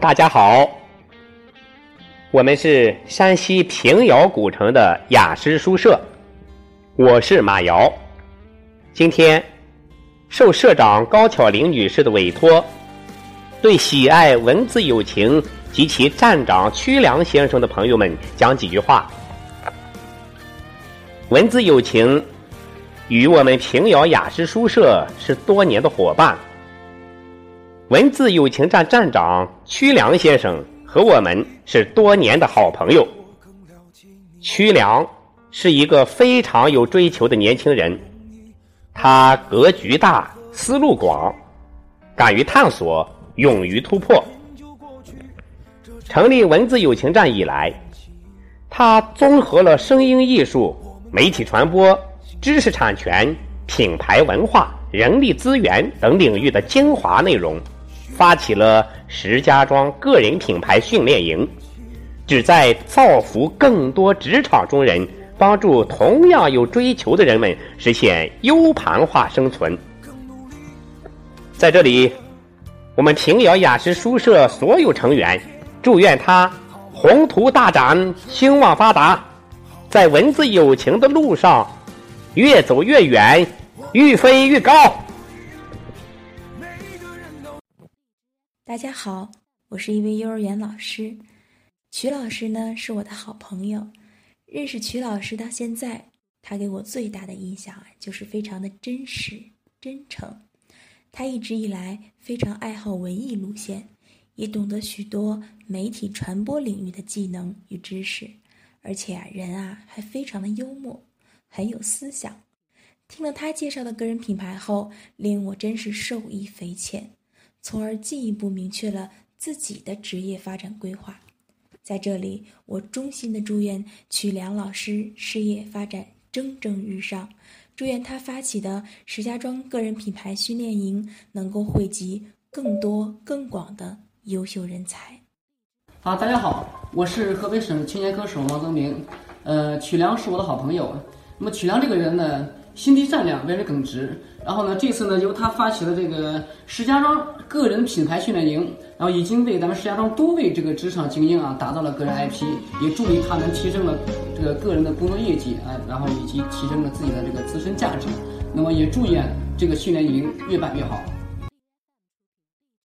大家好，我们是山西平遥古城的雅诗书社，我是马瑶。今天受社长高巧玲女士的委托，对喜爱文字友情及其站长曲良先生的朋友们讲几句话。文字友情与我们平遥雅诗书社是多年的伙伴。文字友情站站长曲良先生和我们是多年的好朋友。曲良是一个非常有追求的年轻人，他格局大，思路广，敢于探索，勇于突破。成立文字友情站以来，他综合了声音艺术、媒体传播、知识产权、品牌文化、人力资源等领域的精华内容。发起了石家庄个人品牌训练营，旨在造福更多职场中人，帮助同样有追求的人们实现 U 盘化生存。在这里，我们平遥雅诗书社所有成员祝愿他宏图大展、兴旺发达，在文字友情的路上越走越远，愈飞愈高。大家好，我是一位幼儿园老师，曲老师呢是我的好朋友。认识曲老师到现在，他给我最大的印象啊，就是非常的真实、真诚。他一直以来非常爱好文艺路线，也懂得许多媒体传播领域的技能与知识，而且啊，人啊还非常的幽默，很有思想。听了他介绍的个人品牌后，令我真是受益匪浅。从而进一步明确了自己的职业发展规划。在这里，我衷心的祝愿曲良老师事业发展蒸蒸日上，祝愿他发起的石家庄个人品牌训练营能够汇集更多更广的优秀人才。好，大家好，我是河北省青年歌手王增明。呃，曲良是我的好朋友。那么曲良这个人呢？心地善良，为人耿直。然后呢，这次呢，由他发起了这个石家庄个人品牌训练营，然后已经为咱们石家庄多位这个职场精英啊打造了个人 IP，也助力他们提升了这个个人的工作业绩啊，然后以及提升了自己的这个自身价值。那么也祝愿这个训练营越办越好。